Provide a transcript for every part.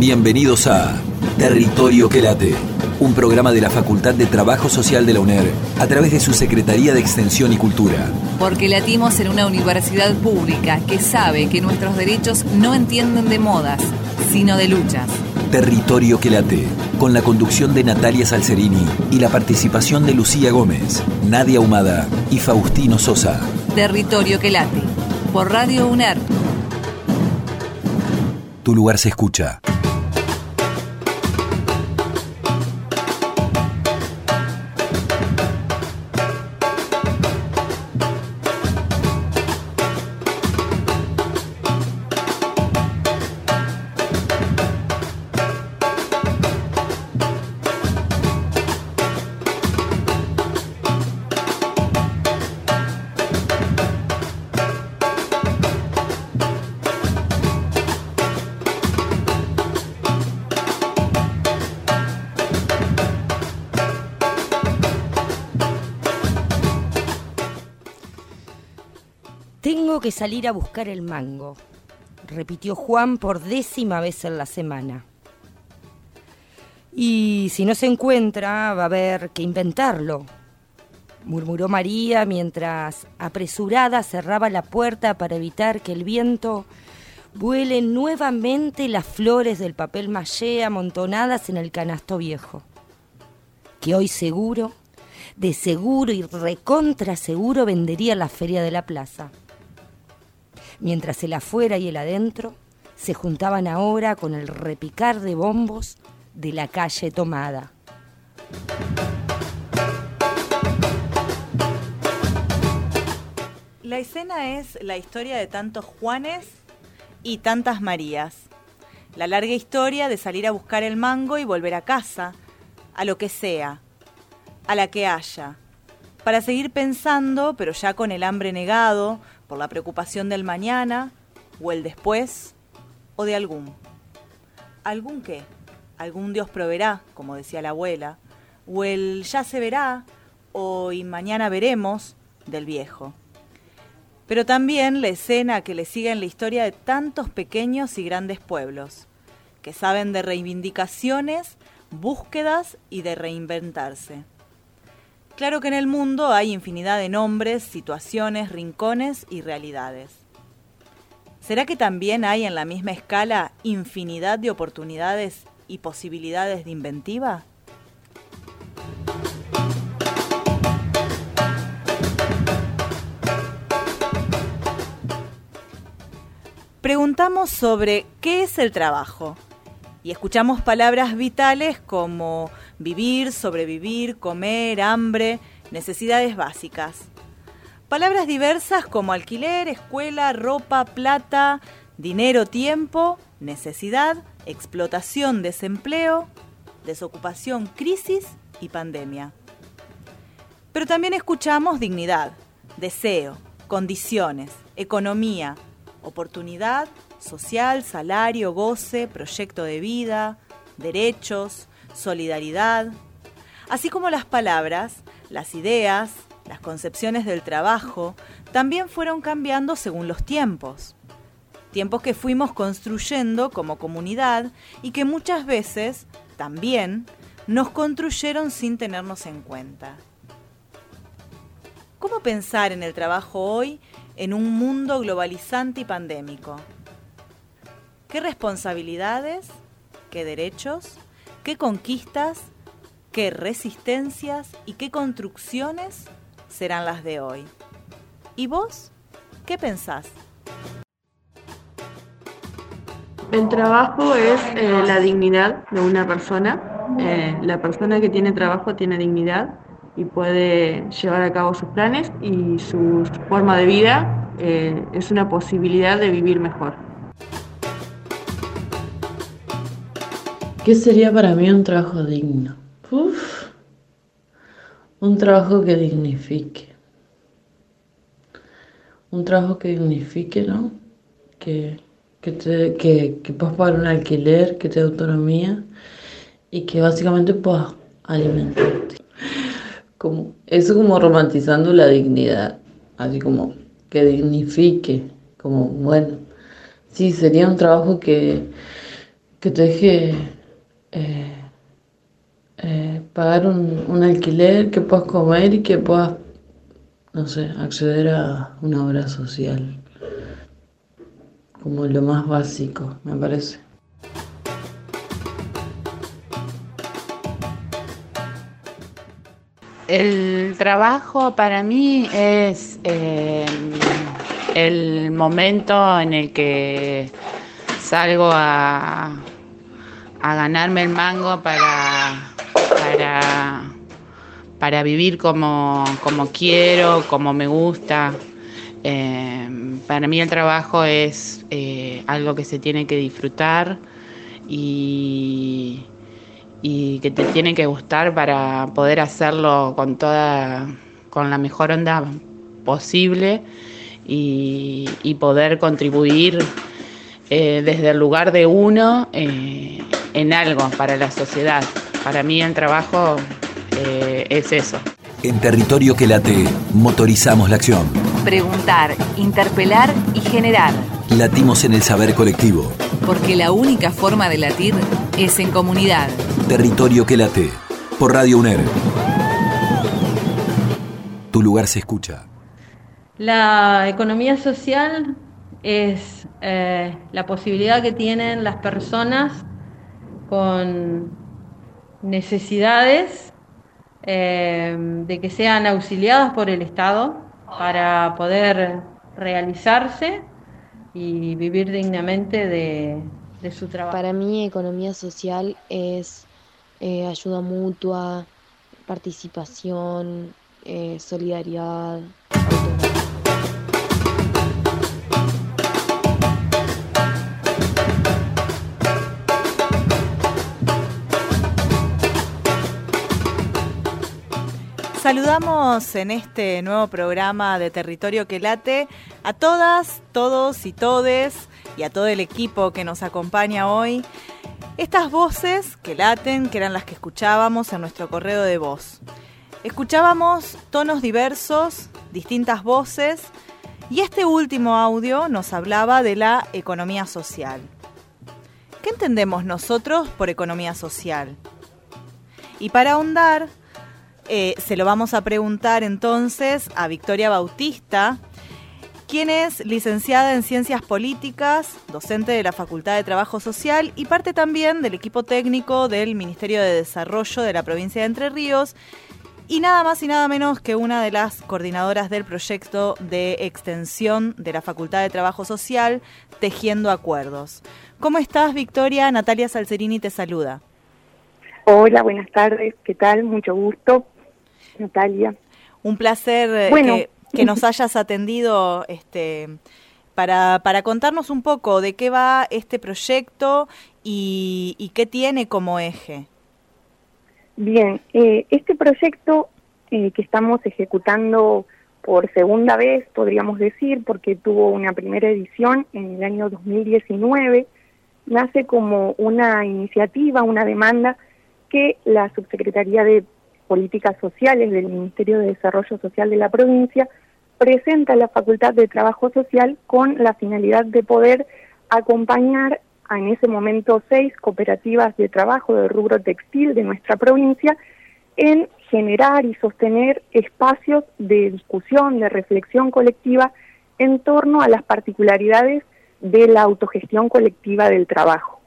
Bienvenidos a Territorio que late, un programa de la Facultad de Trabajo Social de la UNER a través de su Secretaría de Extensión y Cultura. Porque latimos en una universidad pública que sabe que nuestros derechos no entienden de modas, sino de luchas. Territorio que late, con la conducción de Natalia Salcerini y la participación de Lucía Gómez, Nadia Humada y Faustino Sosa. Territorio que late, por Radio UNER. Tu lugar se escucha. Salir a buscar el mango, repitió Juan por décima vez en la semana. Y si no se encuentra, va a haber que inventarlo, murmuró María mientras apresurada cerraba la puerta para evitar que el viento vuele nuevamente las flores del papel maché amontonadas en el canasto viejo, que hoy seguro, de seguro y recontra seguro vendería la feria de la plaza mientras el afuera y el adentro se juntaban ahora con el repicar de bombos de la calle tomada. La escena es la historia de tantos Juanes y tantas Marías. La larga historia de salir a buscar el mango y volver a casa, a lo que sea, a la que haya, para seguir pensando, pero ya con el hambre negado, por la preocupación del mañana, o el después, o de algún. ¿Algún qué? Algún Dios proveerá, como decía la abuela, o el ya se verá, o y mañana veremos, del viejo. Pero también la escena que le sigue en la historia de tantos pequeños y grandes pueblos, que saben de reivindicaciones, búsquedas y de reinventarse. Claro que en el mundo hay infinidad de nombres, situaciones, rincones y realidades. ¿Será que también hay en la misma escala infinidad de oportunidades y posibilidades de inventiva? Preguntamos sobre qué es el trabajo y escuchamos palabras vitales como vivir, sobrevivir, comer, hambre, necesidades básicas. Palabras diversas como alquiler, escuela, ropa, plata, dinero, tiempo, necesidad, explotación, desempleo, desocupación, crisis y pandemia. Pero también escuchamos dignidad, deseo, condiciones, economía, oportunidad, social, salario, goce, proyecto de vida, derechos, solidaridad, así como las palabras, las ideas, las concepciones del trabajo, también fueron cambiando según los tiempos. Tiempos que fuimos construyendo como comunidad y que muchas veces, también, nos construyeron sin tenernos en cuenta. ¿Cómo pensar en el trabajo hoy en un mundo globalizante y pandémico? ¿Qué responsabilidades? ¿Qué derechos? ¿Qué conquistas? ¿Qué resistencias? ¿Y qué construcciones serán las de hoy? ¿Y vos? ¿Qué pensás? El trabajo es eh, la dignidad de una persona. Eh, la persona que tiene trabajo tiene dignidad y puede llevar a cabo sus planes y su forma de vida eh, es una posibilidad de vivir mejor. ¿Qué sería para mí un trabajo digno? Uf, un trabajo que dignifique. Un trabajo que dignifique, ¿no? Que, que, te, que, que puedas pagar un alquiler, que te dé autonomía y que básicamente puedas alimentarte como, eso como romantizando la dignidad, así como que dignifique, como, bueno, sí, sería un trabajo que, que te deje eh, eh, pagar un, un, alquiler, que puedas comer y que puedas, no sé, acceder a una obra social, como lo más básico, me parece. El trabajo para mí es eh, el momento en el que salgo a, a ganarme el mango para, para, para vivir como, como, quiero, como me gusta. Eh, para mí el trabajo es eh, algo que se tiene que disfrutar y, y que te tiene que gustar para poder hacerlo con toda, con la mejor onda posible y, y poder contribuir eh, desde el lugar de uno en algo para la sociedad. Para mí el trabajo eh, es eso. En territorio que late, motorizamos la acción. Preguntar, interpelar y generar. Latimos en el saber colectivo. Porque la única forma de latir es en comunidad. Territorio que late, por Radio UNER. Tu lugar se escucha. La economía social es eh, la posibilidad que tienen las personas con necesidades eh, de que sean auxiliadas por el Estado para poder realizarse y vivir dignamente de, su trabajo. Para mí, economía social es eh, ayuda mutua, participación, eh, solidaridad. Saludamos en este nuevo programa de Territorio que Late a todas, todos y todes y a todo el equipo que nos acompaña hoy. Estas voces que laten, que eran las que escuchábamos en nuestro correo de voz. Escuchábamos tonos diversos, distintas voces, y este último audio nos hablaba de la economía social. ¿Qué entendemos nosotros por economía social? Y para ahondar, eh, se lo vamos a preguntar entonces a Victoria Bautista, quien es licenciada en Ciencias Políticas, docente de la Facultad de Trabajo Social y parte también del equipo técnico del Ministerio de Desarrollo de la provincia de Entre Ríos y nada más y nada menos que una de las coordinadoras del proyecto de extensión de la Facultad de Trabajo Social, Tejiendo Acuerdos. ¿Cómo estás, Victoria? Natalia Salcerini te saluda. Hola, buenas tardes. ¿Qué tal? Mucho gusto. Natalia. Un placer eh, que, que, nos hayas atendido este, para, para, contarnos un poco de qué va este proyecto y, y qué tiene como eje. Bien, eh, este proyecto eh, que estamos ejecutando por segunda vez, podríamos decir, porque tuvo una primera edición en el año 2019, nace como una iniciativa, una demanda que la Subsecretaría de Políticas Sociales del Ministerio de Desarrollo Social de la provincia presenta a la Facultad de Trabajo Social con la finalidad de poder acompañar a en ese momento seis cooperativas de trabajo del rubro textil de nuestra provincia en generar y sostener espacios de discusión, de reflexión colectiva en torno a las particularidades de la autogestión colectiva del trabajo.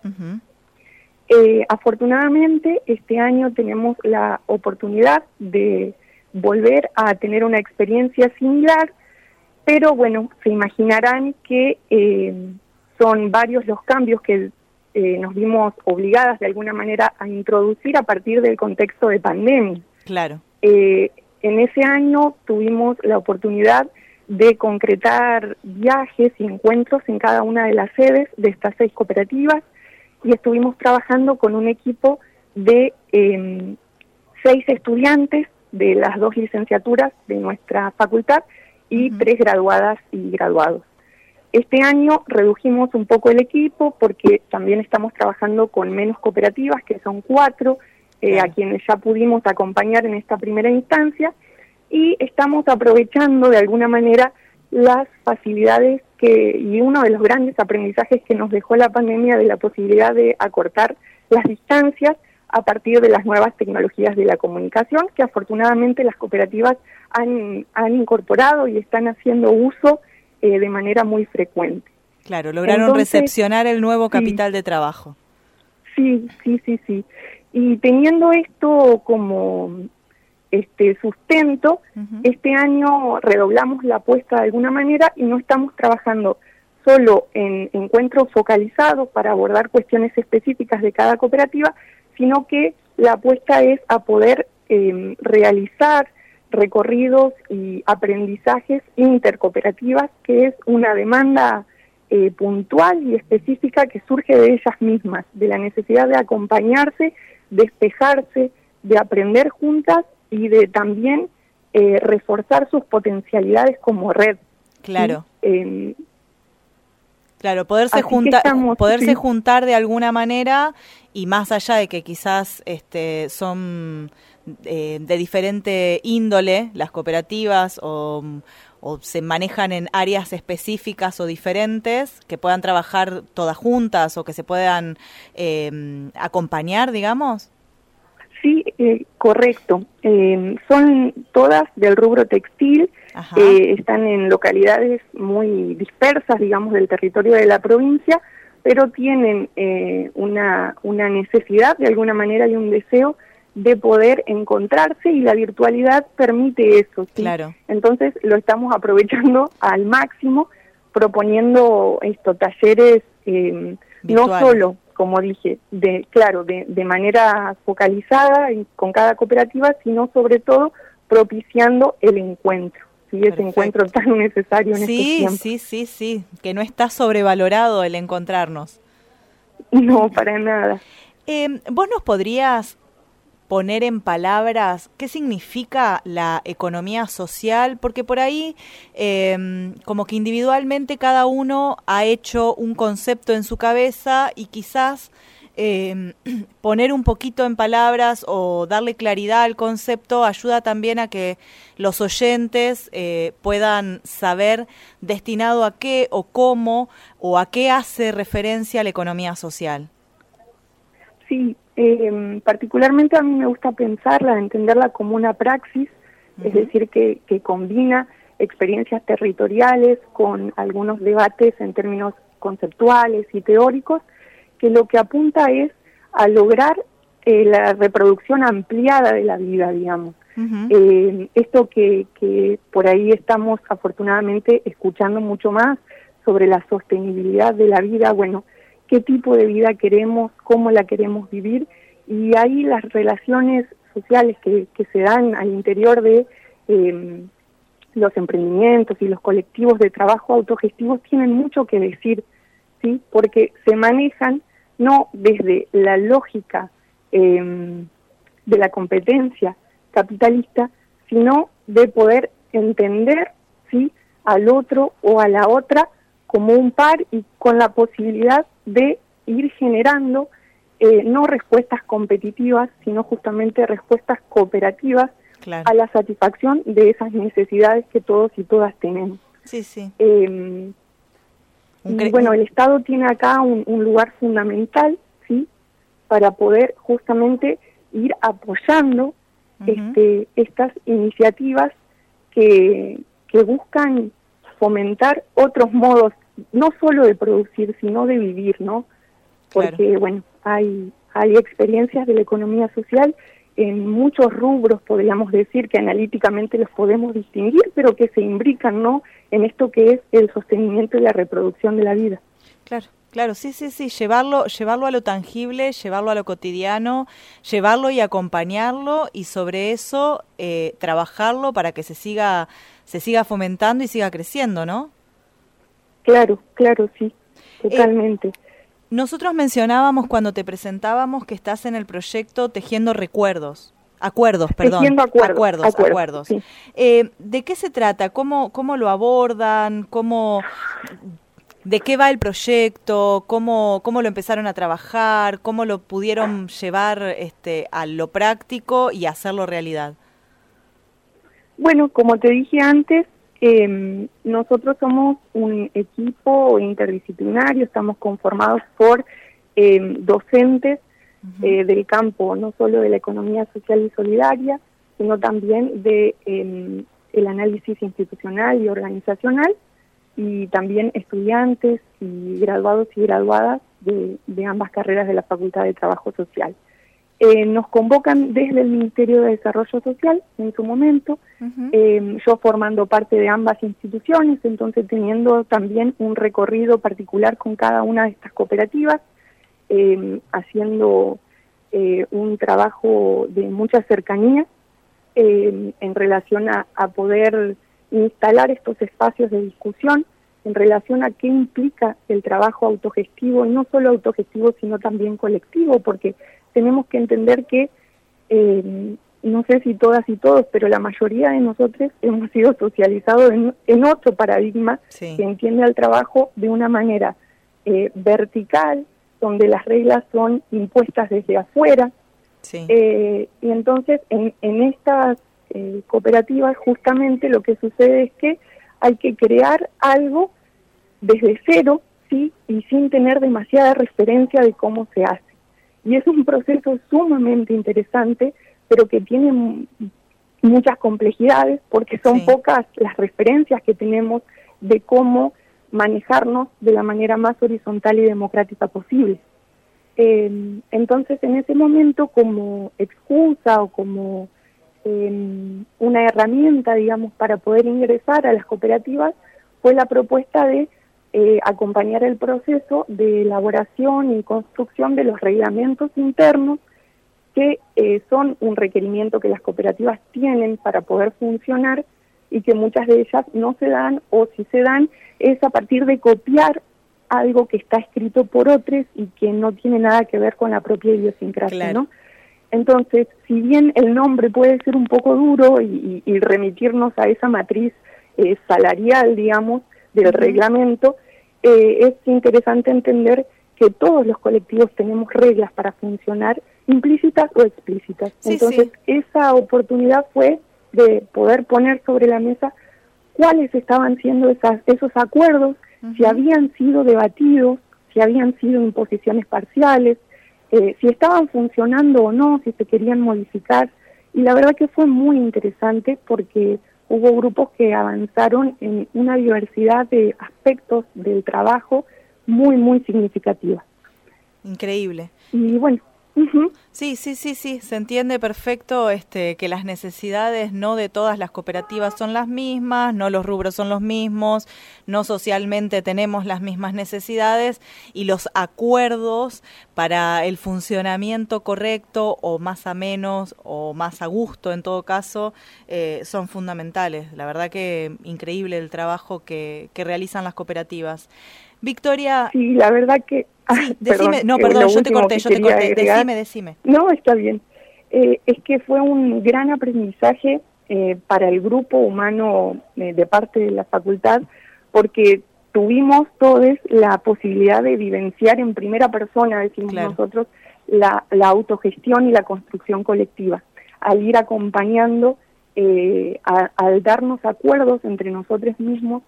Eh, afortunadamente, este año tenemos la oportunidad de volver a tener una experiencia similar, pero bueno, se imaginarán que eh, son varios los cambios que eh, nos vimos obligadas de alguna manera a introducir a partir del contexto de pandemia. Claro. Eh, en ese año tuvimos la oportunidad de concretar viajes y encuentros en cada una de las sedes de estas seis cooperativas y estuvimos trabajando con un equipo de eh, seis estudiantes de las dos licenciaturas de nuestra facultad y uh -huh. tres graduadas y graduados. Este año redujimos un poco el equipo porque también estamos trabajando con menos cooperativas, que son cuatro, eh, a quienes ya pudimos acompañar en esta primera instancia, y estamos aprovechando de alguna manera las facilidades que, y uno de los grandes aprendizajes que nos dejó la pandemia de la posibilidad de acortar las distancias a partir de las nuevas tecnologías de la comunicación, que afortunadamente las cooperativas han, han incorporado y están haciendo uso eh, de manera muy frecuente. Claro, lograron recepcionar el nuevo capital de trabajo. Sí, sí, sí, sí. Y teniendo esto como este sustento, este año redoblamos la apuesta de alguna manera y no estamos trabajando solo en encuentros focalizados para abordar cuestiones específicas de cada cooperativa, sino que la apuesta es a poder em, realizar recorridos y aprendizajes intercooperativas, que es una demanda eh, puntual y específica que surge de ellas mismas, de la necesidad de acompañarse, despejarse, de aprender juntas y de también eh, reforzar sus potencialidades como red. Claro. Em, claro, poderse, juntar, poderse juntar de alguna manera y más allá de que quizás este, son eh, de diferente índole las cooperativas o, o se manejan en áreas específicas o diferentes, que puedan trabajar todas juntas o que se puedan em, acompañar, digamos? Sí, eh, correcto. Em, son todas del rubro textil, eh, están en localidades muy dispersas, digamos, del territorio de la provincia, pero tienen eh, una, una necesidad, de alguna manera, y un deseo de poder encontrarse y la virtualidad permite eso. Claro. Entonces lo estamos aprovechando al máximo, proponiendo estos talleres eh, no solo, como dije, de claro, de, de manera focalizada y con cada cooperativa, sino sobre todo propiciando el encuentro. Sí, ese encuentro tan necesario en sí, estos Sí, sí, sí, que no está sobrevalorado el encontrarnos. No, para nada. Eh, ¿Vos nos podrías poner en palabras qué significa la economía social, porque por ahí em, como que individualmente cada uno ha hecho un concepto en su cabeza y quizás em, poner un poquito en palabras o darle claridad al concepto ayuda también a que los oyentes eh, puedan saber destinado a qué o cómo o a qué hace referencia la economía social. Sí, eh, particularmente a mí me gusta pensarla, entenderla como una praxis, es decir, que, que combina experiencias territoriales con algunos debates en términos conceptuales y teóricos, que lo que apunta es a lograr eh, la reproducción ampliada de la vida, digamos. eh, esto que, que por ahí estamos afortunadamente escuchando mucho más sobre la sostenibilidad de la vida, bueno, qué tipo de vida queremos, cómo la queremos vivir y ahí las relaciones sociales que, que se dan al interior de eh, los emprendimientos y los colectivos de trabajo autogestivos tienen mucho que decir, ¿sí? porque se manejan no desde la lógica eh, de la competencia capitalista, sino de poder entender ¿sí? al otro o a la otra como un par y con la posibilidad de ir generando eh, no respuestas competitivas, sino justamente respuestas cooperativas a la satisfacción de esas necesidades que todos y todas tenemos. Sí, sí. Eh, y bueno, el Estado tiene acá un, un, lugar fundamental, ¿sí? Para poder justamente ir apoyando uh -huh. este, estas iniciativas que, que buscan fomentar otros modos no solo de producir, sino de vivir, ¿no? Porque, claro. bueno, hay, hay experiencias de la economía social en muchos rubros, podríamos decir, que analíticamente los podemos distinguir, pero que se imbrican, ¿no?, en esto que es el sostenimiento y la reproducción de la vida. Claro. Claro, sí, sí, sí, llevarlo, llevarlo a lo tangible, llevarlo a lo cotidiano, llevarlo y acompañarlo y sobre eso eh, trabajarlo para que se siga, se siga fomentando y siga creciendo, ¿no? Claro, claro, sí, totalmente. Eh, nosotros mencionábamos cuando te presentábamos que estás en el proyecto Tejiendo Recuerdos. Acuerdos, perdón. Tejiendo acuerdos. Acuerdos, acuerdos. acuerdos. Sí. Eh, ¿De qué se trata? ¿Cómo, ¿Cómo lo abordan? ¿Cómo, ¿De qué va el proyecto? ¿Cómo, ¿Cómo lo empezaron a trabajar? ¿Cómo lo pudieron llevar este, a lo práctico y hacerlo realidad? Bueno, como te dije antes, Em, nosotros somos un equipo interdisciplinario, estamos conformados por em, docentes eh, del campo, no solo de la economía social y solidaria, sino también de em, el análisis institucional y organizacional, y también estudiantes y graduados y graduadas de, de ambas carreras de la Facultad de Trabajo Social. Eh, nos convocan desde el Ministerio de Desarrollo Social en su momento, eh, yo formando parte de ambas instituciones, entonces teniendo también un recorrido particular con cada una de estas cooperativas, eh, haciendo un trabajo de mucha cercanía en relación a, a poder instalar estos espacios de discusión en relación a qué implica el trabajo autogestivo, y no solo autogestivo, sino también colectivo, porque tenemos que entender que, eh, no sé si todas y todos, pero la mayoría de nosotros hemos sido socializados en, otro paradigma que entiende al trabajo de una manera eh, vertical, donde las reglas son impuestas desde afuera. Eh, y entonces en, en estas cooperativas justamente lo que sucede es que hay que crear algo desde cero, sí, y sin tener demasiada referencia de cómo se hace. Y es un proceso sumamente interesante, pero que tiene muchas complejidades porque son pocas las referencias que tenemos de cómo manejarnos de la manera más horizontal y democrática posible. Em, entonces, en ese momento, como excusa o como em, una herramienta, digamos, para poder ingresar a las cooperativas, fue la propuesta de eh, acompañar el proceso de elaboración y construcción de los reglamentos internos que eh, son un requerimiento que las cooperativas tienen para poder funcionar y que muchas de ellas no se dan o si se dan es a partir de copiar algo que está escrito por otros y que no tiene nada que ver con la propia idiosincrasia, ¿no? Entonces, si bien el nombre puede ser un poco duro y, remitirnos a esa matriz eh, salarial, digamos, del reglamento, eh, es interesante entender que todos los colectivos tenemos reglas para funcionar, implícitas o explícitas. Entonces, esa oportunidad fue de poder poner sobre la mesa cuáles estaban siendo esas, esos acuerdos, si habían sido debatidos, si habían sido imposiciones parciales, eh, si estaban funcionando o no, si se querían modificar. Y la verdad que fue muy interesante porque hubo grupos que avanzaron en una diversidad de aspectos del trabajo muy, muy significativa. Increíble. Y bueno, Sí, sí, sí, sí, se entiende perfecto este, que las necesidades no de todas las cooperativas son las mismas, no los rubros son los mismos, no socialmente tenemos las mismas necesidades y los acuerdos para el funcionamiento correcto o más a menos o más a gusto en todo caso eh, son fundamentales. La verdad que increíble el trabajo que, que realizan las cooperativas. Victoria. Sí, la verdad que Sí, decime, no, perdón, yo te corté, yo te corté. decime, decime. No, está bien. Eh, es que fue un gran aprendizaje eh, para el grupo humano eh, de parte de la facultad, porque tuvimos todos la posibilidad de vivenciar en primera persona, decimos nosotros, la, la, autogestión y la construcción colectiva, al ir acompañando, al darnos acuerdos entre nosotros mismos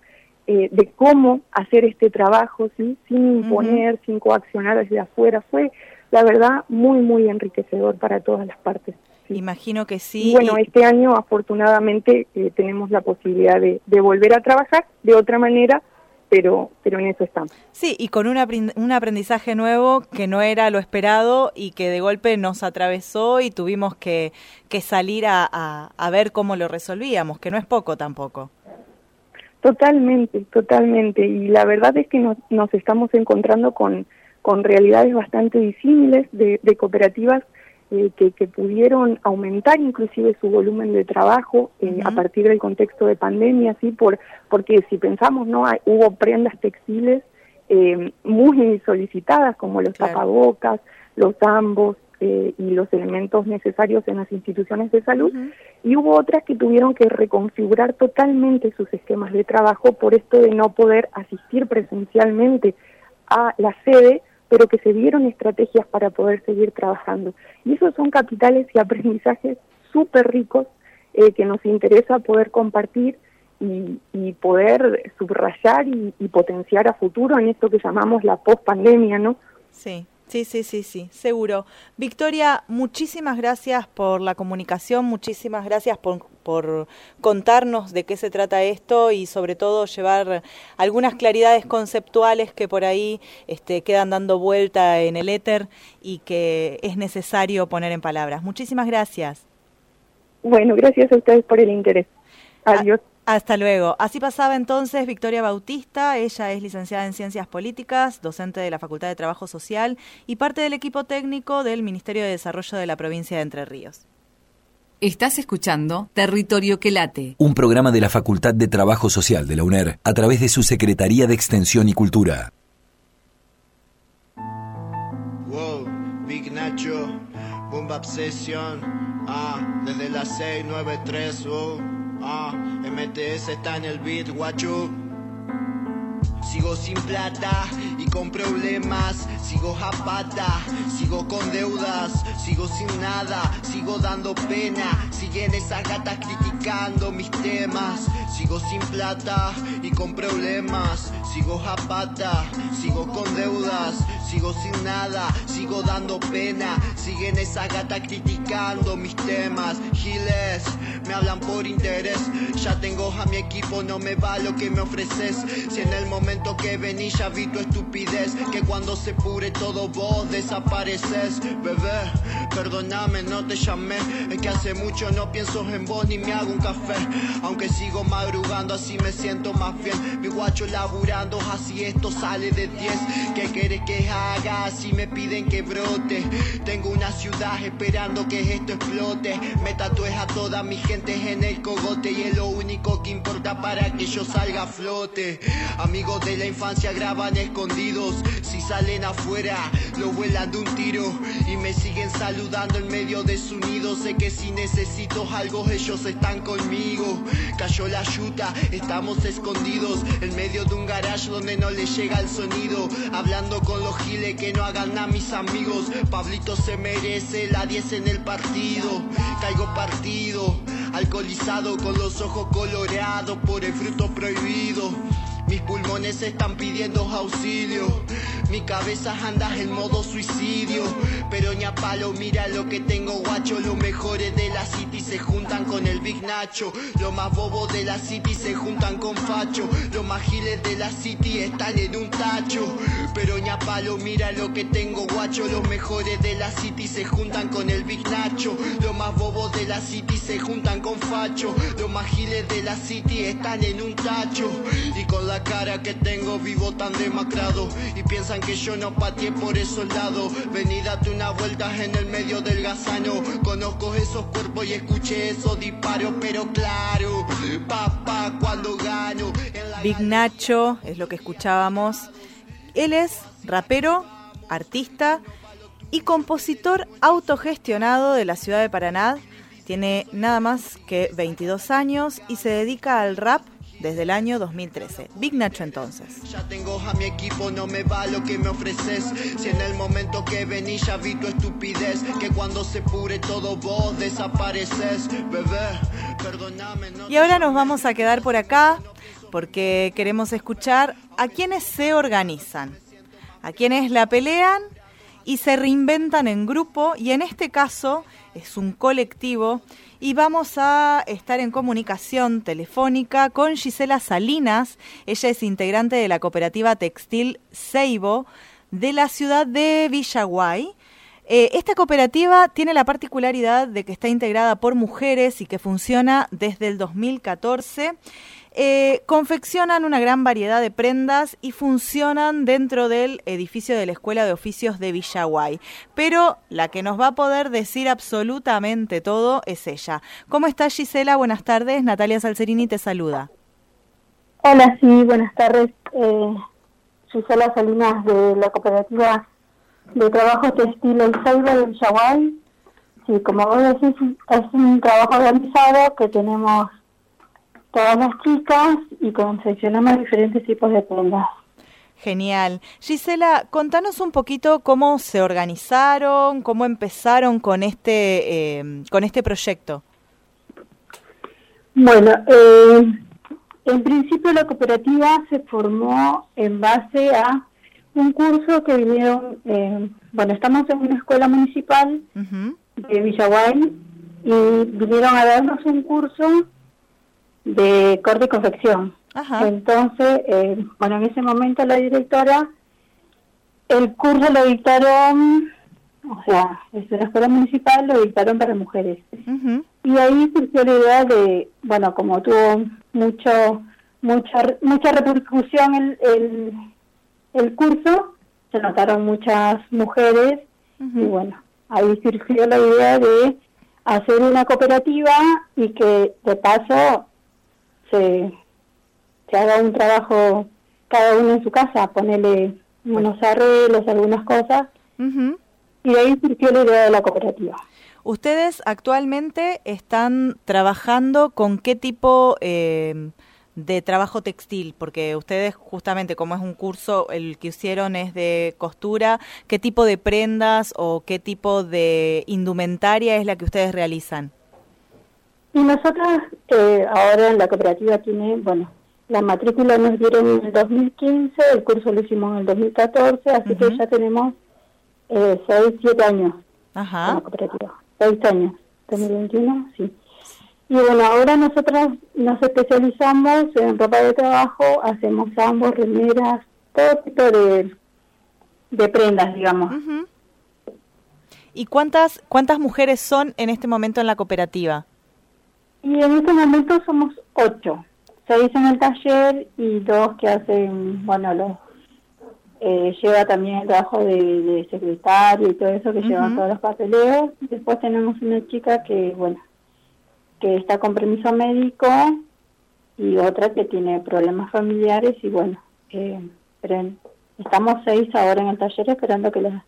eh, de cómo hacer este trabajo, ¿sí? sin imponer, sin coaccionar desde afuera. Fue, la verdad, muy, muy enriquecedor para todas las partes. Imagino que sí. bueno, este año afortunadamente eh, tenemos la posibilidad de, volver a trabajar de otra manera, pero, pero en eso estamos. Sí, y con un, un aprendizaje nuevo que no era lo esperado y que de golpe nos atravesó y tuvimos que, que salir a, a ver cómo lo resolvíamos, que no es poco tampoco. Totalmente, totalmente. Y la verdad es que nos, nos estamos encontrando con, con realidades bastante disímiles de, de cooperativas eh, que, que, pudieron aumentar inclusive su volumen de trabajo eh, a partir del contexto de pandemia, sí, por porque si pensamos, no, hubo prendas textiles eh, muy solicitadas como los tapabocas, los ambos, eh, y los elementos necesarios en las instituciones de salud, y hubo otras que tuvieron que reconfigurar totalmente sus esquemas de trabajo por esto de no poder asistir presencialmente a la sede, pero que se dieron estrategias para poder seguir trabajando. Y esos son capitales y aprendizajes súper ricos eh, que nos interesa poder compartir y, poder subrayar y, y, potenciar a futuro en esto que llamamos la post-pandemia, ¿no? Sí. Sí, sí, sí, sí, seguro. Victoria, muchísimas gracias por la comunicación, muchísimas gracias por, por, contarnos de qué se trata esto y sobre todo llevar algunas claridades conceptuales que por ahí este, quedan dando vuelta en el éter y que es necesario poner en palabras. Muchísimas gracias. Bueno, gracias a ustedes por el interés. Adiós. Hasta luego. Así pasaba entonces Victoria Bautista. Ella es licenciada en Ciencias Políticas, docente de la Facultad de Trabajo Social y parte del equipo técnico del Ministerio de Desarrollo de la provincia de Entre Ríos. Estás escuchando Territorio que late. Un programa de la Facultad de Trabajo Social de la UNER a través de su Secretaría de Extensión y Cultura. Bomba Obsession, ah, desde las 693, Ah, MTS está en el beat, guacho. Sigo sin plata y con problemas, sigo a sigo con deudas, sigo sin nada, sigo dando pena, siguen esas gatas criticando mis temas, sigo sin plata y con problemas, sigo a sigo con deudas, sigo sin nada, sigo dando pena, siguen esas gatas criticando mis temas, giles, me hablan por interés, ya tengo a mi equipo, no me va lo que me ofreces, si en el que vení ya vi tu estupidez Que cuando se pure todo vos desapareces. Bebé, perdóname, no te llamé Es que hace mucho no pienso en vos ni me hago un café. Aunque sigo madrugando así me siento más bien. Mi guacho laburando así esto sale de 10 ¿Qué quieres que haga? Así me piden que brote Tengo una ciudad esperando que esto explote. Me tatué a toda mi gente en el cogote Y es lo único que importa para que yo salga a flote. Amigos de la infancia graban escondidos. Si salen afuera, lo vuelan de un tiro. Y me siguen saludando en medio de su nido. Sé que si necesito algo, ellos están conmigo. Cayó la yuta, estamos escondidos. En medio de un garage donde no le llega el sonido. Hablando con los giles que no hagan nada, mis amigos. Pablito se merece la 10 en el partido. Caigo partido, alcoholizado con los ojos coloreados por el fruto prohibido. Mis pulmones están pidiendo auxilio. Mi cabeza anda en modo suicidio. Pero ña palo, mira lo que tengo, guacho. Los mejores de la city se juntan con el Big Nacho. Los más bobos de la city se juntan con Facho. Los más giles de la city están en un tacho. Pero ña palo, mira lo que tengo, guacho. Los mejores de la city se juntan con el Big Nacho. Los más bobos de la city se juntan con Facho. Los más giles de la city están en un tacho. Y con la cara que tengo vivo tan demacrado y piensan que yo no pateé por esos lados. Vení, date una vuelta en el medio del gazano. Conozco esos cuerpos y escuché esos disparos, pero claro, papá, cuando gano. Big Nacho es lo que escuchábamos. Él es rapero, artista y compositor autogestionado de la ciudad de Paraná. Tiene nada más que 22 años y se dedica al rap desde el año 2013. Big Nacho entonces. Ya tengo a mi equipo, no me va lo que me ofreces. Si en el momento que vení ya vi tu estupidez, que cuando se pure todo vos desapareces, bebé, perdóname. y ahora nos vamos a quedar por acá porque queremos escuchar a quienes se organizan, a quienes la pelean y se reinventan en grupo y en este caso es un colectivo y vamos a estar en comunicación telefónica con Gisela Salinas. Ella es integrante de la cooperativa textil Seibo de la ciudad de Villaguay. Eh, esta cooperativa tiene la particularidad de que está integrada por mujeres y que funciona desde el 2014. Eh, confeccionan una gran variedad de prendas y funcionan dentro del edificio de la Escuela de Oficios de Villaguay. Pero la que nos va a poder decir absolutamente todo es ella. ¿Cómo está Gisela? Buenas tardes. Natalia Salcerini te saluda. Hola, sí, buenas tardes. Eh, Gisela Salinas de la Cooperativa de Trabajo Textil El Seibo de Villaguay. Sí, como vos decís, es un trabajo organizado que tenemos todas las chicas y confeccionamos diferentes tipos de prendas. Genial. Gisela, contanos un poquito cómo se organizaron, cómo empezaron con este, eh, con este proyecto. Bueno, eh, En principio la cooperativa se formó en base a un curso que vinieron, eh, bueno, estamos en una escuela municipal de Villaguay y vinieron a darnos un curso de corte y confección. Entonces, eh, bueno, en ese momento la directora, el curso lo dictaron, o sea, es una escuela municipal, lo dictaron para mujeres. Y ahí surgió la idea de, bueno, como tuvo mucho mucha mucha repercusión el, el, el curso, se notaron muchas mujeres y bueno, ahí surgió la idea de hacer una cooperativa y que de paso se, se haga un trabajo cada uno en su casa, ponerle unos arreglos, algunas cosas, y de ahí surgió la idea de la cooperativa. ¿Ustedes actualmente están trabajando con qué tipo eh, de trabajo textil? Porque ustedes justamente, como es un curso, el que hicieron es de costura, ¿qué tipo de prendas o qué tipo de indumentaria es la que ustedes realizan? Y nosotros eh, ahora en la cooperativa tiene, bueno, la matrícula nos dieron en el 2015, el curso lo hicimos en el 2014, así que ya tenemos eh, 6, 7 años Ajá. en la cooperativa. 6 años, 2021, sí. Y bueno, ahora nosotros nos especializamos en ropa de trabajo, hacemos ambos, remeras, todo tipo de, de prendas, digamos. ¿Y cuántas, cuántas mujeres son en este momento en la cooperativa? Y en este momento somos ocho. Seis en el taller y dos que hacen, bueno, los eh, lleva también el trabajo de, secretario y todo eso, que llevan todos los papeleos. Después tenemos una chica que, bueno, que está con permiso médico y otra que tiene problemas familiares y bueno, eh, pero estamos seis ahora en el taller esperando que las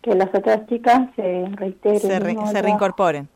que las otras chicas se reiteren. Se, se reincorporen.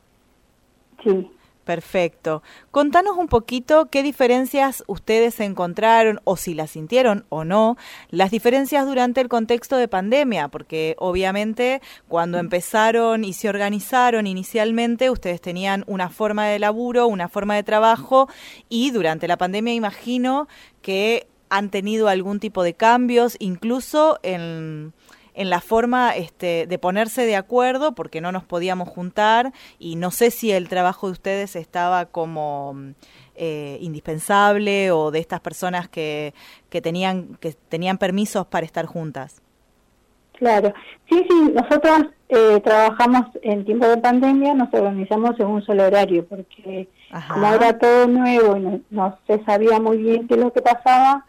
Sí. Perfecto. Contanos un poquito qué diferencias ustedes encontraron o si las sintieron o no, las diferencias durante el contexto de pandemia, porque obviamente cuando empezaron y se organizaron inicialmente, ustedes tenían una forma de laburo, una forma de trabajo y durante la pandemia imagino que han tenido algún tipo de cambios, incluso en en la forma este, de ponerse de acuerdo porque no nos podíamos juntar y no sé si el trabajo de ustedes estaba como eh, indispensable o de estas personas que, que, tenían, que tenían permisos para estar juntas. Claro, sí, sí, nosotros eh, trabajamos en tiempo de pandemia, nos organizamos en un solo horario porque como era todo nuevo y no, se sabía muy bien qué es lo que pasaba,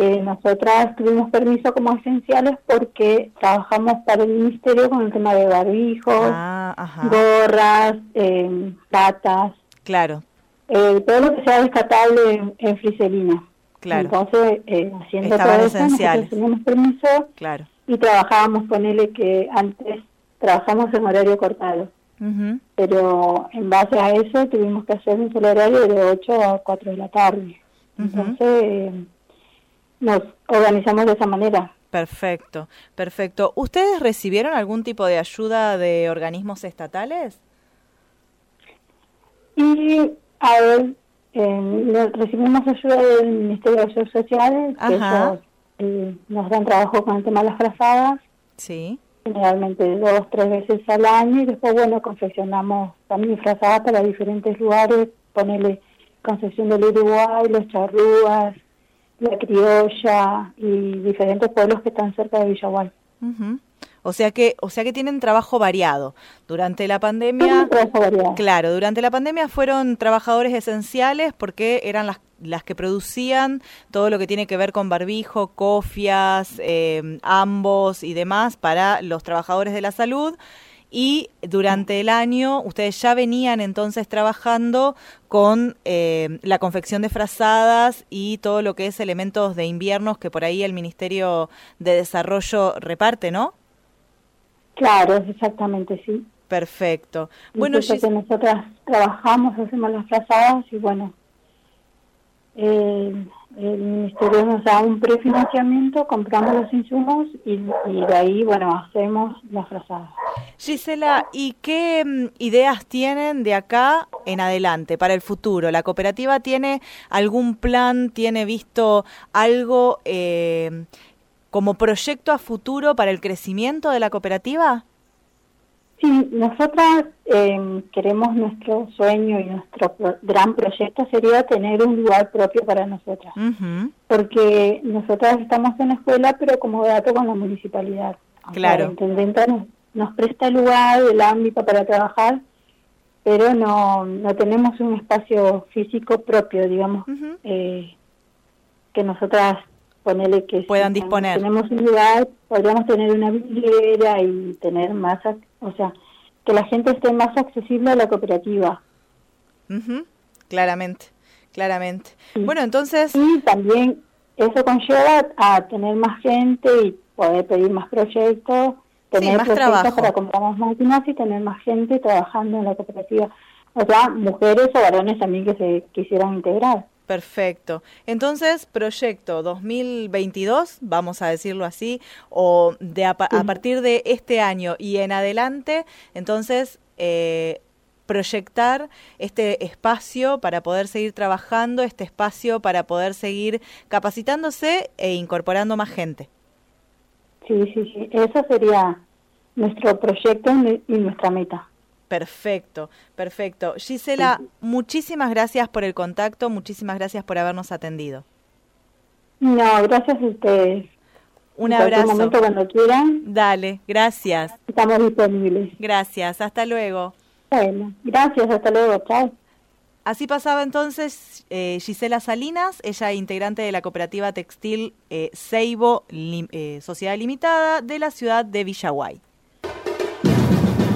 eh, nosotras tuvimos permiso como esenciales porque trabajamos para el ministerio con el tema de barbijos, ah, gorras, eh, patas. Claro. Eh, todo lo que sea descartable en, friselina. Claro. Entonces, eh, haciendo todo eso, teníamos permiso claro. y trabajábamos, ponele que antes trabajamos en horario cortado. Pero en base a eso tuvimos que hacer un solo horario de 8 a 4 de la tarde. Entonces nos organizamos de esa manera. Perfecto, perfecto. ¿Ustedes recibieron algún tipo de ayuda de organismos estatales? Y, a ver, eh, recibimos ayuda del Ministerio de Asuntos Sociales, que ellos eh, nos dan trabajo con el tema de las frazadas. Sí. Generalmente dos, tres veces al año y después, bueno, confeccionamos también frazadas para diferentes lugares, ponerle concesión del Uruguay, los charrúas, la criolla y diferentes pueblos que están cerca de Villaguay. O sea que, o sea que tienen trabajo variado. Durante la pandemia, claro, durante la pandemia fueron trabajadores esenciales porque eran las, las que producían todo lo que tiene que ver con barbijo, cofias, eh, ambos y demás para los trabajadores de la salud y durante el año ustedes ya venían entonces trabajando con eh, la confección de frazadas y todo lo que es elementos de inviernos que por ahí el Ministerio de Desarrollo reparte, ¿no? Claro, exactamente, sí. Perfecto. Bueno, que nosotras trabajamos, hacemos las frazadas y bueno, el Ministerio nos da un prefinanciamiento, compramos los insumos y, y de ahí, bueno, hacemos las frazadas. Gisela, ¿y qué mm, ideas tienen de acá en adelante para el futuro? ¿La cooperativa tiene algún plan, tiene visto algo eh, como proyecto a futuro para el crecimiento de la cooperativa? Sí, nosotras eh, queremos nuestro sueño y nuestro gran proyecto sería tener un lugar propio para nosotras, porque nosotras estamos en la escuela, pero como dato con la municipalidad. Claro. nos, presta el lugar, el ámbito para trabajar, pero no, no tenemos un espacio físico propio, digamos, eh, que nosotras ponele que puedan disponer. Tenemos un lugar, podríamos tener una vidriera y tener más, o sea, que la gente esté más accesible a la cooperativa. Claramente, claramente. Bueno, entonces... Y también eso conlleva a tener más gente y poder pedir más proyectos, tener más trabajo. para comprar más máquinas y tener más gente trabajando en la cooperativa. O sea, mujeres o varones también que se quisieran integrar. Perfecto. Entonces, proyecto 2022, vamos a decirlo así, o de a, a partir de este año y en adelante, entonces, eh, proyectar este espacio para poder seguir trabajando, este espacio para poder seguir capacitándose e incorporando más gente. Sí, sí, sí. Eso sería nuestro proyecto y nuestra meta. Perfecto, perfecto. Gisela, muchísimas gracias por el contacto, muchísimas gracias por habernos atendido. No, gracias a ustedes. Un en abrazo. momento cuando quieran. Dale, gracias. Estamos disponibles. Gracias, hasta luego. Bueno, gracias, hasta luego, chao. Así pasaba entonces eh, Gisela Salinas, ella integrante de la cooperativa textil eh, Seibo Lim eh, Sociedad Limitada de la ciudad de Villaguay.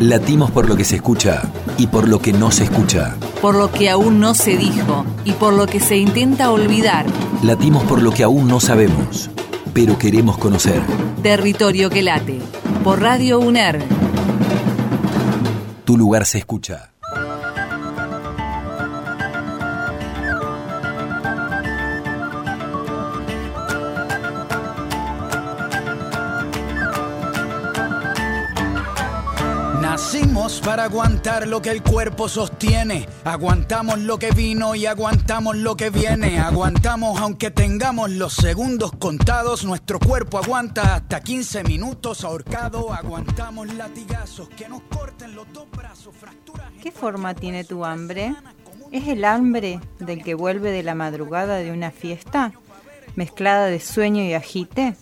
Latimos por lo que se escucha y por lo que no se escucha. Por lo que aún no se dijo y por lo que se intenta olvidar. Latimos por lo que aún no sabemos, pero queremos conocer. Territorio que late. Por Radio UNER. Tu lugar se escucha. Nacimos para aguantar lo que el cuerpo sostiene. Aguantamos lo que vino y aguantamos lo que viene. Aguantamos aunque tengamos los segundos contados. Nuestro cuerpo aguanta hasta 15 minutos ahorcado. Aguantamos latigazos que nos corten los dos brazos, fracturas. ¿Qué forma tiene tu hambre? ¿Es el hambre del que vuelve de la madrugada de una fiesta, mezclada de sueño y agite?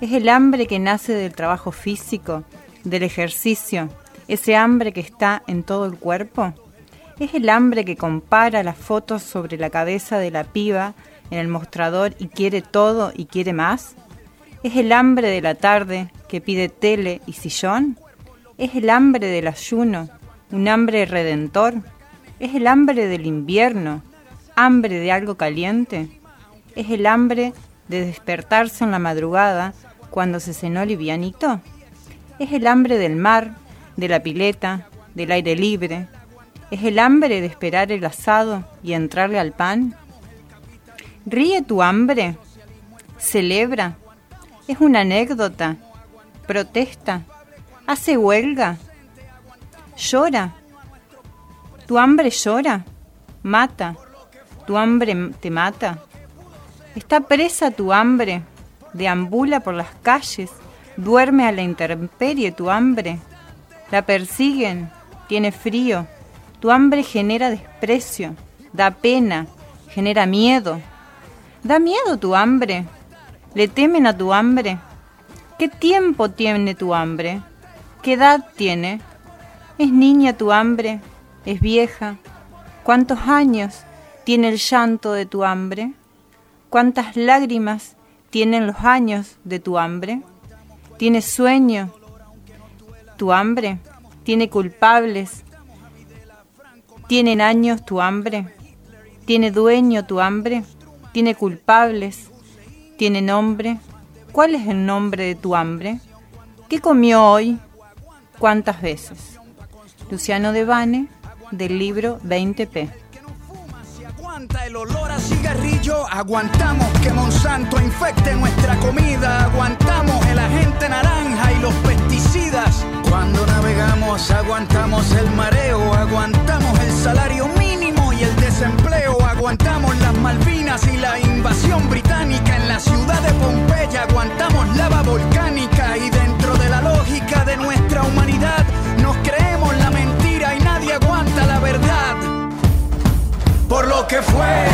¿Es el hambre que nace del trabajo físico, del ejercicio, ese hambre que está en todo el cuerpo? ¿Es el hambre que compara las fotos sobre la cabeza de la piba en el mostrador y quiere todo y quiere más? ¿Es el hambre de la tarde que pide tele y sillón? ¿Es el hambre del ayuno, un hambre redentor? ¿Es el hambre del invierno, hambre de algo caliente? ¿Es el hambre de despertarse en la madrugada cuando se cenó livianito? ¿Es el hambre del mar, de la pileta, del aire libre? ¿Es el hambre de esperar el asado y entrarle al pan? ¿Ríe tu hambre? ¿Celebra? ¿Es una anécdota? ¿Protesta? ¿Hace huelga? ¿Llora? ¿Tu hambre llora? ¿Mata? ¿Tu hambre te mata? ¿Está presa tu hambre? ¿Deambula por las calles? ¿Duerme a la intemperie tu hambre? ¿La persiguen? ¿Tiene frío? Tu hambre genera desprecio, da pena, genera miedo. ¿Da miedo tu hambre? ¿Le temen a tu hambre? ¿Qué tiempo tiene tu hambre? ¿Qué edad tiene? ¿Es niña tu hambre? ¿Es vieja? ¿Cuántos años tiene el llanto de tu hambre? ¿Cuántas lágrimas tienen los años de tu hambre? ¿Tiene sueño tu hambre? ¿Tiene culpables? ¿Tienen años tu hambre? ¿Tiene dueño tu hambre? ¿Tiene culpables? ¿Tiene nombre? ¿Cuál es el nombre de tu hambre? ¿Qué comió hoy? ¿Cuántas veces? Luciano Devane, del libro 20P. Aguanta el olor a cigarrillo, aguantamos que Monsanto infecte nuestra comida, aguantamos que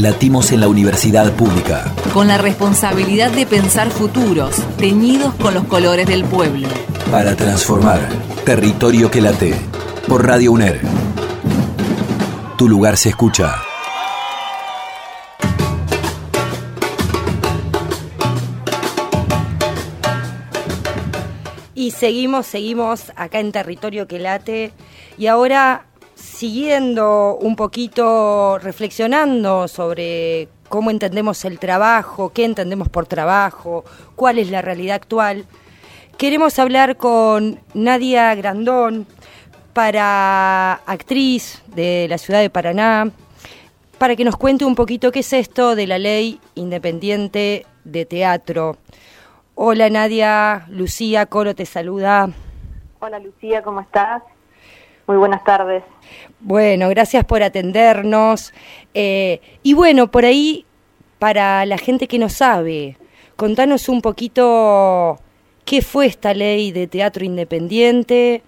Latimos en la universidad pública. Con la responsabilidad de pensar futuros, teñidos con los colores del pueblo. Para transformar territorio que late. Por Radio UNER. Tu lugar se escucha. Y seguimos, seguimos acá en territorio que late. Y ahora, siguiendo un poquito, reflexionando sobre cómo entendemos el trabajo, qué entendemos por trabajo, cuál es la realidad actual, queremos hablar con Nadia Grandón, para actriz de la ciudad de Paraná, para que nos cuente un poquito qué es esto de la ley independiente de teatro. Hola Nadia, Lucía Coro te saluda. Hola Lucía, ¿cómo estás? Muy buenas tardes. Bueno, gracias por atendernos. Eh, y bueno, por ahí, para la gente que no sabe, contanos un poquito qué fue esta ley de teatro independiente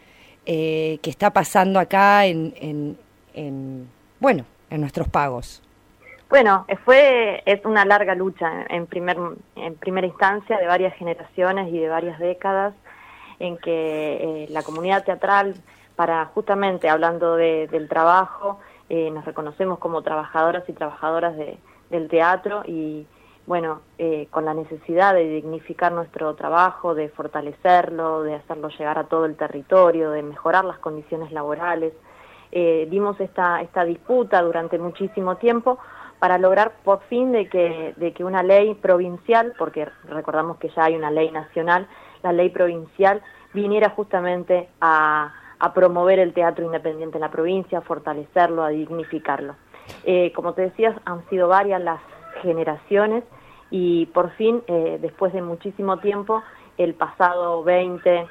eh, que está pasando acá en, en, en, bueno, en nuestros pagos. Bueno, eh, fue es una larga lucha en primer en primera instancia de varias generaciones y de varias décadas en que eh, la comunidad teatral para justamente hablando de, del trabajo eh, nos reconocemos como trabajadoras y trabajadoras de, del teatro y bueno eh, con la necesidad de dignificar nuestro trabajo de fortalecerlo de hacerlo llegar a todo el territorio de mejorar las condiciones laborales. Eh, dimos esta esta disputa durante muchísimo tiempo para lograr por fin de que, de que una ley provincial, porque recordamos que ya hay una ley nacional, la ley provincial viniera justamente a, a promover el teatro independiente en la provincia, a fortalecerlo, a dignificarlo. Eh, como te decías, han sido varias las generaciones y por fin, eh, después de muchísimo tiempo, el pasado 20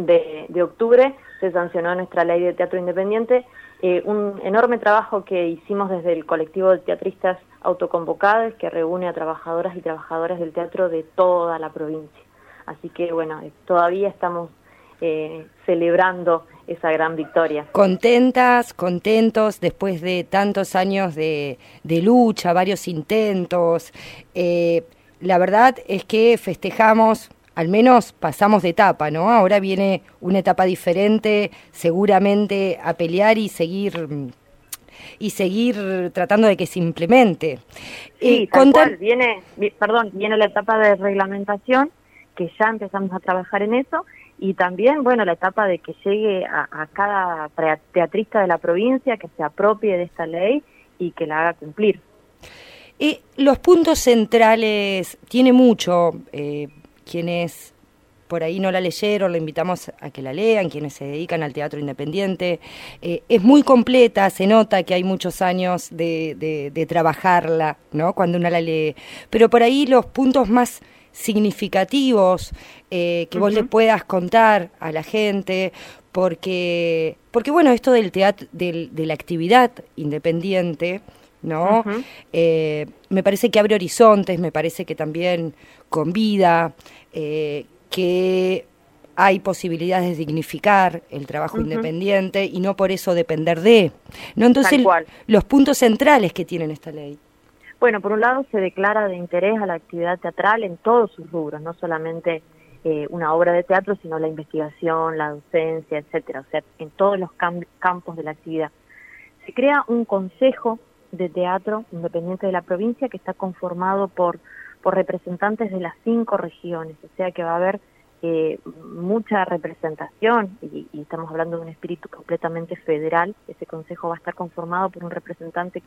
de, octubre se sancionó nuestra ley de teatro independiente eh, un enorme trabajo que hicimos desde el colectivo de teatristas autoconvocadas que reúne a trabajadoras y trabajadoras del teatro de toda la provincia. Así que bueno, eh, todavía estamos eh, celebrando esa gran victoria. Contentas, contentos después de tantos años de, de lucha, varios intentos. Eh, la verdad es que festejamos al menos pasamos de etapa, ¿no? Ahora viene una etapa diferente, seguramente a pelear y seguir y seguir tratando de que se implemente. Sí, eh, tal cual, viene, perdón, viene la etapa de reglamentación, que ya empezamos a trabajar en eso, y también, bueno, la etapa de que llegue a, a cada teatrista de la provincia que se apropie de esta ley y que la haga cumplir. Eh, los puntos centrales, tiene mucho, eh, quienes por ahí no la leyeron, lo invitamos a que la lean, quienes se dedican al teatro independiente. Eh, es muy completa, se nota que hay muchos años de, de, de, trabajarla, ¿no? Cuando uno la lee. Pero por ahí los puntos más significativos eh, que uh -huh. vos le puedas contar a la gente, porque, porque bueno, esto del teatro, del, de la actividad independiente, ¿no? Eh, me parece que abre horizontes, me parece que también convida, eh, que hay posibilidades de dignificar el trabajo independiente y no por eso depender de. ¿no? Entonces, los puntos centrales que tiene esta ley. Bueno, por un lado se declara de interés a la actividad teatral en todos sus rubros, no solamente eh, una obra de teatro, sino la investigación, la docencia, etcétera, o sea, en todos los campos de la actividad. Se crea un consejo de teatro independiente de la provincia que está conformado por, por representantes de las cinco regiones, o sea que va a haber eh, mucha representación y, estamos hablando de un espíritu completamente federal. Ese consejo va a estar conformado por un representante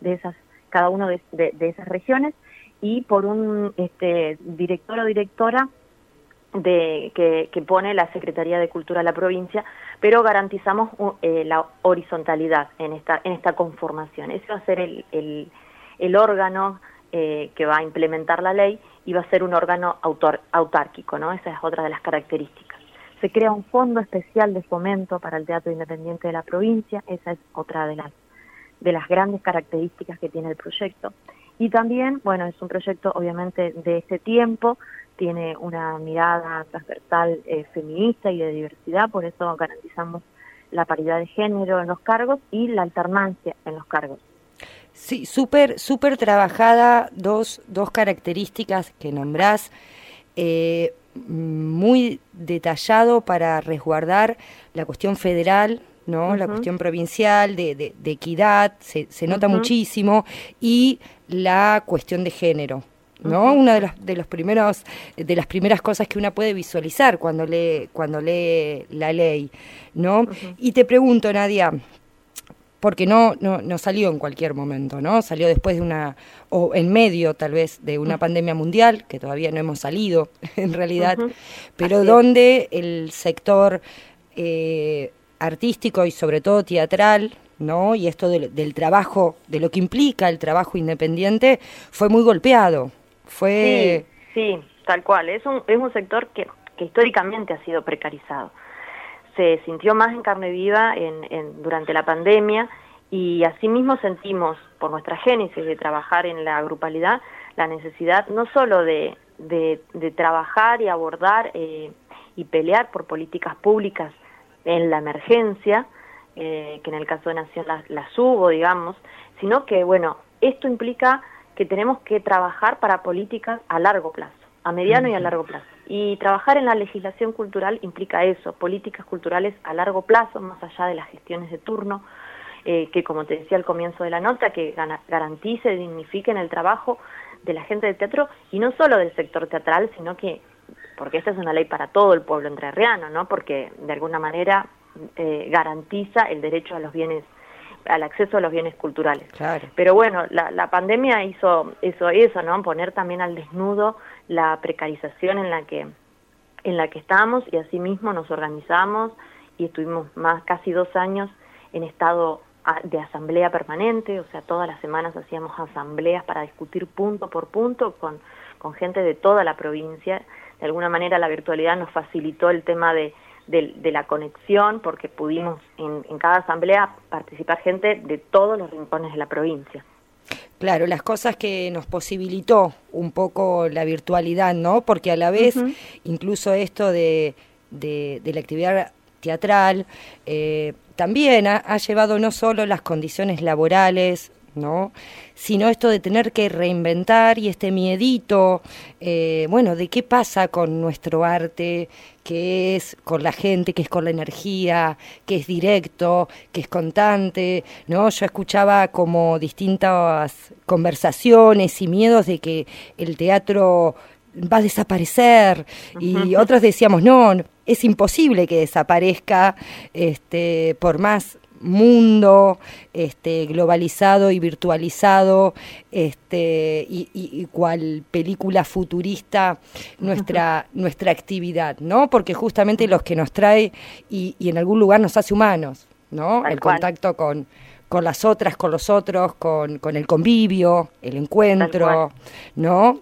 de esas, cada uno de, esas regiones y por un este, director o directora de, que, que, pone la Secretaría de Cultura de la provincia, pero garantizamos eh, la horizontalidad en esta, en esta conformación. Ese va a ser el, el, el órgano eh, que va a implementar la ley y va a ser un órgano autor, autárquico, ¿no? Esa es otra de las características. Se crea un fondo especial de fomento para el teatro independiente de la provincia, esa es otra de las, de las grandes características que tiene el proyecto. Y también, bueno, es un proyecto obviamente de este tiempo, tiene una mirada transversal eh, feminista y de diversidad, por eso garantizamos la paridad de género en los cargos y la alternancia en los cargos. Sí, súper, súper trabajada, dos, dos características que nombrás, eh, muy detallado para resguardar la cuestión federal, ¿no? La cuestión provincial, de, de, equidad, se, se nota muchísimo, y la cuestión de género, ¿no? Una de los, de los primeros, de las primeras cosas que una puede visualizar cuando lee, cuando lee la ley, ¿no? Y te pregunto, Nadia, porque no, no, no salió en cualquier momento, ¿no? Salió después de una, o en medio tal vez de una pandemia mundial, que todavía no hemos salido en realidad, pero donde el sector eh, artístico y sobre todo teatral, ¿no? Y esto del, trabajo, de lo que implica el trabajo independiente, fue muy golpeado. Fue... Sí, sí tal cual. Es un, es un sector que, que históricamente ha sido precarizado se sintió más en carne viva en, durante la pandemia y asimismo sentimos por nuestra génesis de trabajar en la grupalidad la necesidad no solo de, de, trabajar y abordar eh, y pelear por políticas públicas en la emergencia, eh, que en el caso de Nación las hubo, digamos, sino que, bueno, esto implica que tenemos que trabajar para políticas a largo plazo, a mediano y a largo plazo. Y trabajar en la legislación cultural implica eso, políticas culturales a largo plazo, más allá de las gestiones de turno, eh, que como te decía al comienzo de la nota, que garantice, dignifiquen el trabajo de la gente de teatro y no solo del sector teatral, sino que, porque esta es una ley para todo el pueblo entrerriano, ¿no? Porque de alguna manera eh, garantiza el derecho a los bienes al acceso a los bienes culturales. Pero bueno, la, la pandemia hizo eso, eso, ¿no? Poner también al desnudo la precarización en la que en la que estamos y asimismo nos organizamos y estuvimos más casi dos años en estado de asamblea permanente, o sea, todas las semanas hacíamos asambleas para discutir punto por punto con, con gente de toda la provincia. De alguna manera la virtualidad nos facilitó el tema de, de, la conexión porque pudimos en, en cada asamblea participar gente de todos los rincones de la provincia. Claro, las cosas que nos posibilitó un poco la virtualidad, ¿no? Porque a la vez, incluso esto de, de, la actividad teatral, eh, también ha, llevado no solo las condiciones laborales, ¿no? Sino esto de tener que reinventar y este miedito, eh, bueno, de qué pasa con nuestro arte, que es con la gente, que es con la energía, que es directo, que es constante, ¿no? Yo escuchaba como distintas conversaciones y miedos de que el teatro va a desaparecer y otros decíamos no es imposible que desaparezca este por más mundo este, globalizado y virtualizado este, y, cual película futurista nuestra, nuestra actividad, ¿no? Porque justamente los que nos trae y, en algún lugar nos hace humanos, ¿no? el contacto con, con las otras, con los otros, con, con el convivio, el encuentro, ¿no?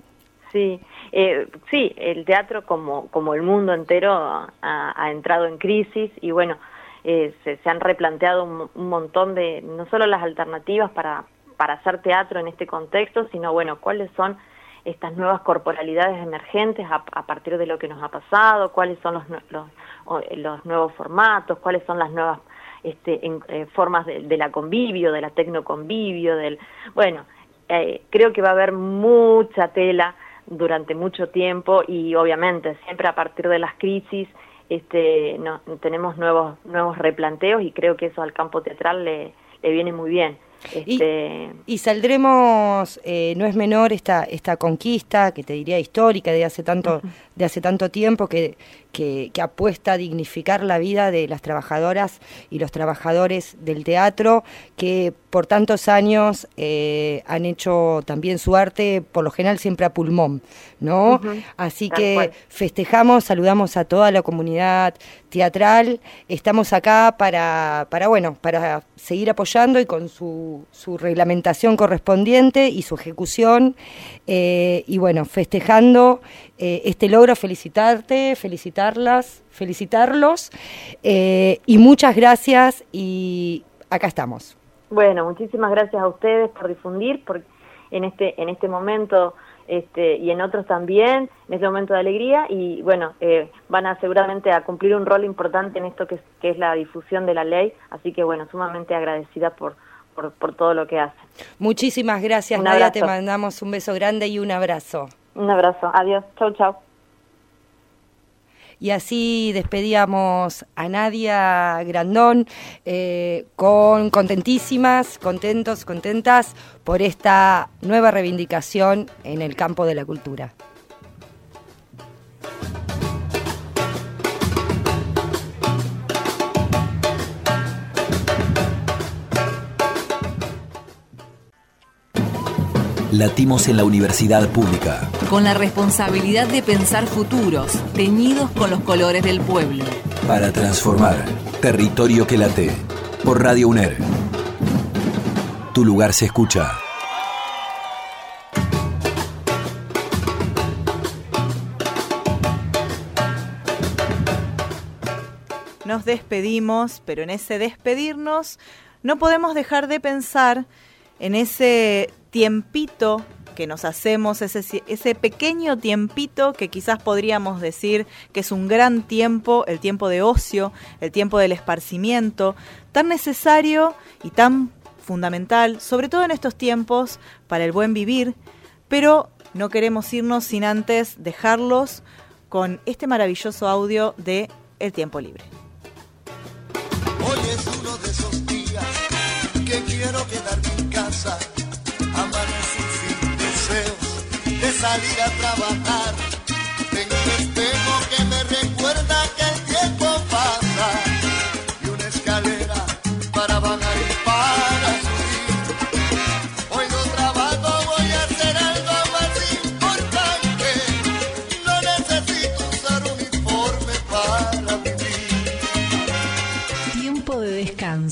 Sí, eh, sí, el teatro como, como el mundo entero ha, ha entrado en crisis y bueno, eh, se, han replanteado un, un, montón de, no solo las alternativas para, para hacer teatro en este contexto, sino bueno, cuáles son estas nuevas corporalidades emergentes a, a partir de lo que nos ha pasado, cuáles son los, los, los nuevos formatos, cuáles son las nuevas este, en, eh, formas de, de, la convivio, de la tecnoconvivio, del, bueno, eh, creo que va a haber mucha tela durante mucho tiempo y obviamente siempre a partir de las crisis este, no, tenemos nuevos, nuevos replanteos y creo que eso al campo teatral le, le viene muy bien. Este... Y, y, saldremos, eh, no es menor esta, esta conquista, que te diría histórica, de hace tanto, uh -huh. de hace tanto tiempo, que, que, que, apuesta a dignificar la vida de las trabajadoras y los trabajadores del teatro, que por tantos años eh, han hecho también su arte, por lo general siempre a pulmón, ¿no? Uh -huh. Así Tal que cual. festejamos, saludamos a toda la comunidad teatral, estamos acá para, para, bueno, para seguir apoyando y con su, su reglamentación correspondiente y su ejecución, eh, y bueno, festejando eh, este logro, felicitarte, felicitarlas, felicitarlos, eh, y muchas gracias y acá estamos. Bueno, muchísimas gracias a ustedes por difundir, por en este, en este momento este, y en otros también, en este momento de alegría, y bueno, eh, van a seguramente a cumplir un rol importante en esto que es, que es la difusión de la ley, así que bueno, sumamente agradecida por, por, por todo lo que hacen. Muchísimas gracias, Nadia, te mandamos un beso grande y un abrazo. Un abrazo, adiós, chau, chau. Y así despedíamos a Nadia Grandón eh, con contentísimas, contentos, contentas por esta nueva reivindicación en el campo de la cultura. Latimos en la universidad pública. Con la responsabilidad de pensar futuros, teñidos con los colores del pueblo. Para transformar territorio que late. Por Radio UNER. Tu lugar se escucha. Nos despedimos, pero en ese despedirnos no podemos dejar de pensar en ese tiempito que nos hacemos, ese, ese pequeño tiempito que quizás podríamos decir que es un gran tiempo, el tiempo de ocio, el tiempo del esparcimiento, tan necesario y tan fundamental, sobre todo en estos tiempos, para el buen vivir, pero no queremos irnos sin antes dejarlos con este maravilloso audio de El tiempo libre. Hoy es uno de esos días que quiero salir a trabajar.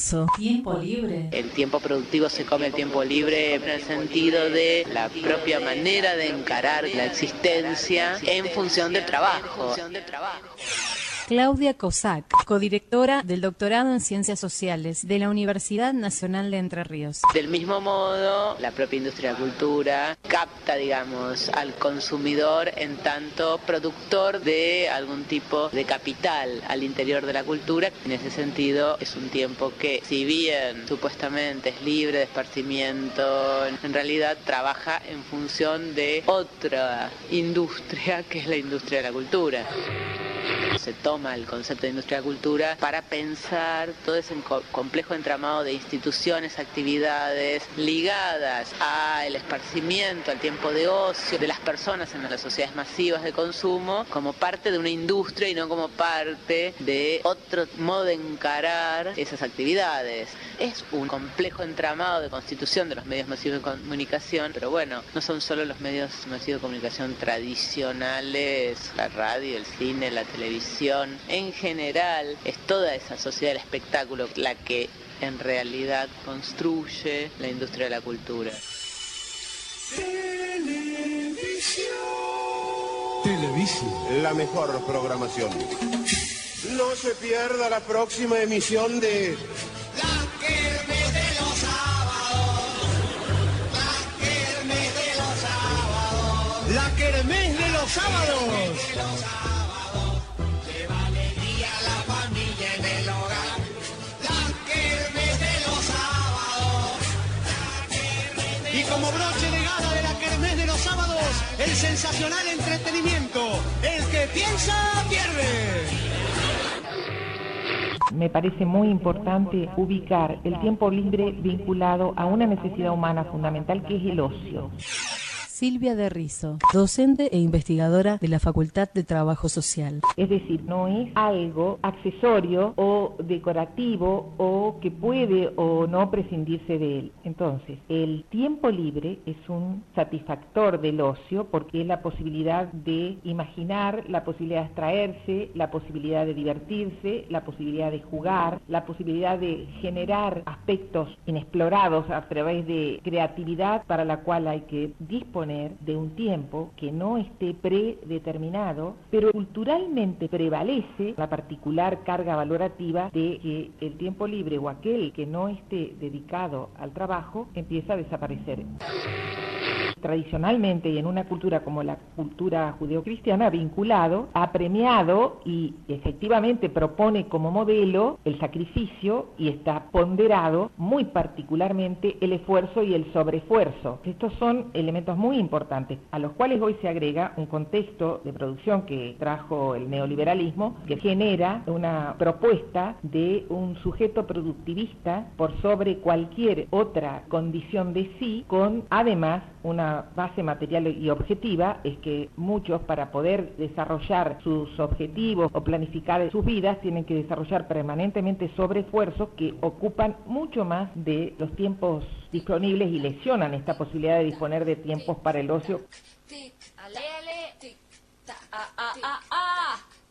Descanso. Tiempo libre. El tiempo productivo se come el tiempo libre en el sentido de la propia manera de encarar la existencia en función del trabajo. Claudia Cosac, codirectora del doctorado en Ciencias Sociales de la Universidad Nacional de Entre Ríos. Del mismo modo, la propia industria de la cultura capta, digamos, al consumidor en tanto productor de algún tipo de capital al interior de la cultura. En ese sentido, es un tiempo que, si bien supuestamente es libre de esparcimiento, en realidad trabaja en función de otra industria, que es la industria de la cultura se toma el concepto de industria cultura para pensar todo ese complejo entramado de instituciones, actividades ligadas al esparcimiento, al tiempo de ocio de las personas en las sociedades masivas de consumo como parte de una industria y no como parte de otro modo de encarar esas actividades. Es un complejo entramado de constitución de los medios masivos de comunicación, pero bueno, no son solo los medios masivos de comunicación tradicionales, la radio, el cine, la televisión, en general es toda esa sociedad del espectáculo la que en realidad construye la industria de la cultura. Televisión. país la mejor programación. No se pierda la próxima emisión de La Kermés de los sábados. La Kermés de los sábados. La Kermés de los sábados. Como broche de gala de la Kermés de los sábados, el sensacional entretenimiento. El que piensa, pierde. Me parece muy importante ubicar el tiempo libre vinculado a una necesidad humana fundamental que es el ocio. Silvia de Rizo, docente e investigadora de la Facultad de Trabajo Social. Es decir, no es algo accesorio o decorativo o que puede o no prescindirse de él. Entonces, el tiempo libre es un satisfactor del ocio porque es la posibilidad de imaginar, la posibilidad de extraerse, la posibilidad de divertirse, la posibilidad de jugar, la posibilidad de generar aspectos inexplorados a través de creatividad para la cual hay que disponer de un tiempo que no esté predeterminado, pero culturalmente prevalece la particular carga valorativa de que el tiempo libre o aquel que no esté dedicado al trabajo empieza a desaparecer tradicionalmente y en una cultura como la cultura judeocristiana vinculado, ha premiado y efectivamente propone como modelo el sacrificio y está ponderado muy particularmente el esfuerzo y el sobreesfuerzo. Estos son elementos muy importantes a los cuales hoy se agrega un contexto de producción que trajo el neoliberalismo que genera una propuesta de un sujeto productivista por sobre cualquier otra condición de sí con además una base material y objetiva es que muchos para poder desarrollar sus objetivos o planificar sus vidas tienen que desarrollar permanentemente sobreesfuerzos que ocupan mucho más de los tiempos disponibles y lesionan esta posibilidad de disponer de tiempos para el ocio.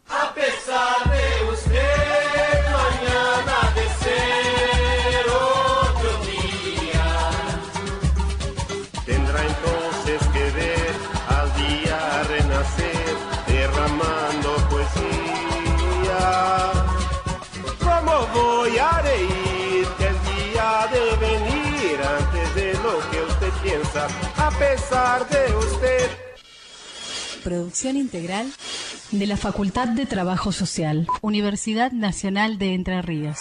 A pesar de usted, mañana de derramando poesía. ¿Cómo voy a reír el día de venir antes de lo que usted piensa, a pesar de usted? Producción integral de la Facultad de Trabajo Social, Universidad Nacional de Entre Ríos.